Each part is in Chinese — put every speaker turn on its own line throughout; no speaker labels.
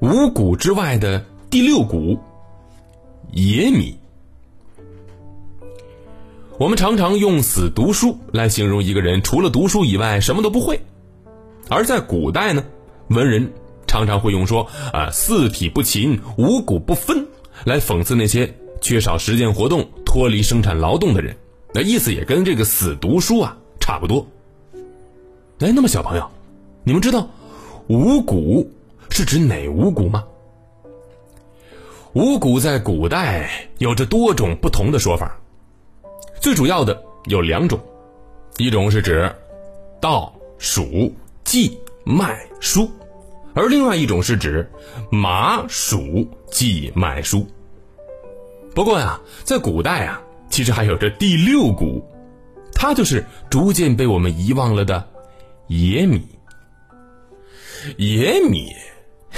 五谷之外的第六谷——野米。我们常常用“死读书”来形容一个人，除了读书以外什么都不会。而在古代呢，文人常常会用说“啊，四体不勤，五谷不分”来讽刺那些缺少实践活动、脱离生产劳动的人。那意思也跟这个“死读书”啊差不多。哎，那么小朋友，你们知道“五谷”是指哪五谷吗？五谷在古代有着多种不同的说法。最主要的有两种，一种是指稻、黍、稷、麦、菽，而另外一种是指麻、黍、稷、麦、菽。不过呀，在古代啊，其实还有着第六谷，它就是逐渐被我们遗忘了的野米。野米，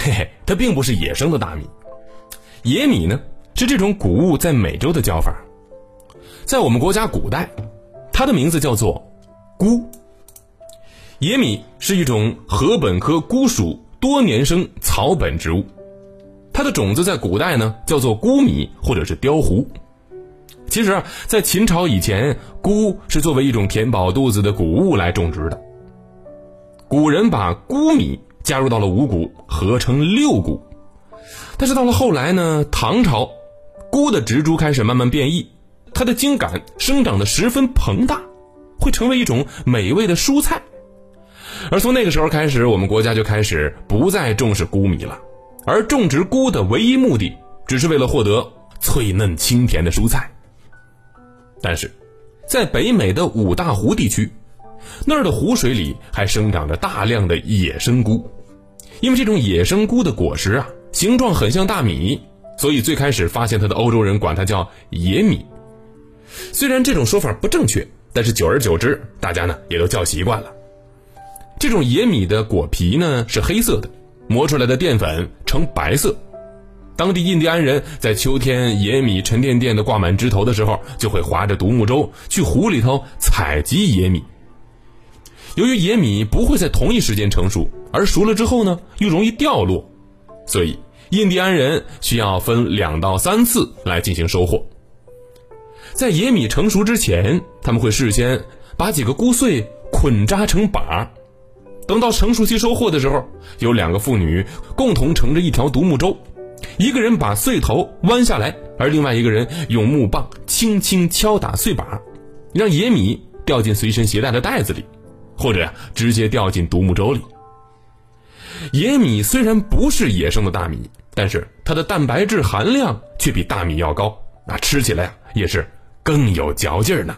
嘿嘿，它并不是野生的大米，野米呢是这种谷物在美洲的叫法。在我们国家古代，它的名字叫做菇。野米是一种禾本科菇属多年生草本植物，它的种子在古代呢叫做菇米或者是雕糊。其实啊，在秦朝以前，菇是作为一种填饱肚子的谷物来种植的。古人把菇米加入到了五谷，合成六谷。但是到了后来呢，唐朝，菇的植株开始慢慢变异。它的茎秆生长的十分膨大，会成为一种美味的蔬菜。而从那个时候开始，我们国家就开始不再重视菇米了，而种植菇的唯一目的，只是为了获得脆嫩清甜的蔬菜。但是，在北美的五大湖地区，那儿的湖水里还生长着大量的野生菇，因为这种野生菇的果实啊，形状很像大米，所以最开始发现它的欧洲人管它叫野米。虽然这种说法不正确，但是久而久之，大家呢也都叫习惯了。这种野米的果皮呢是黑色的，磨出来的淀粉呈白色。当地印第安人在秋天野米沉甸甸的挂满枝头的时候，就会划着独木舟去湖里头采集野米。由于野米不会在同一时间成熟，而熟了之后呢又容易掉落，所以印第安人需要分两到三次来进行收获。在野米成熟之前，他们会事先把几个菇穗捆扎成把，等到成熟期收获的时候，有两个妇女共同乘着一条独木舟，一个人把穗头弯下来，而另外一个人用木棒轻轻敲打穗把，让野米掉进随身携带的袋子里，或者直接掉进独木舟里。野米虽然不是野生的大米，但是它的蛋白质含量却比大米要高，那吃起来呀也是。更有嚼劲儿呢。